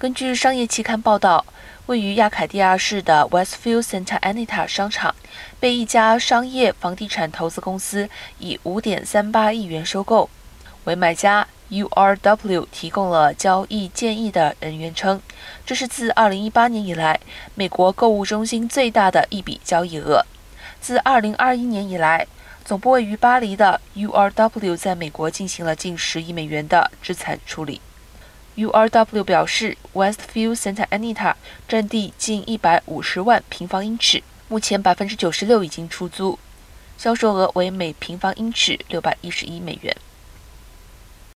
根据商业期刊报道，位于亚凯蒂亚市的 Westfield Santa Anita 商场被一家商业房地产投资公司以5.38亿元收购。为买家 URW 提供了交易建议的人员称，这是自2018年以来美国购物中心最大的一笔交易额。自2021年以来，总部位于巴黎的 URW 在美国进行了近10亿美元的资产处理。URW 表示，Westview Santa Anita 占地近一百五十万平方英尺，目前百分之九十六已经出租，销售额为每平方英尺六百一十一美元。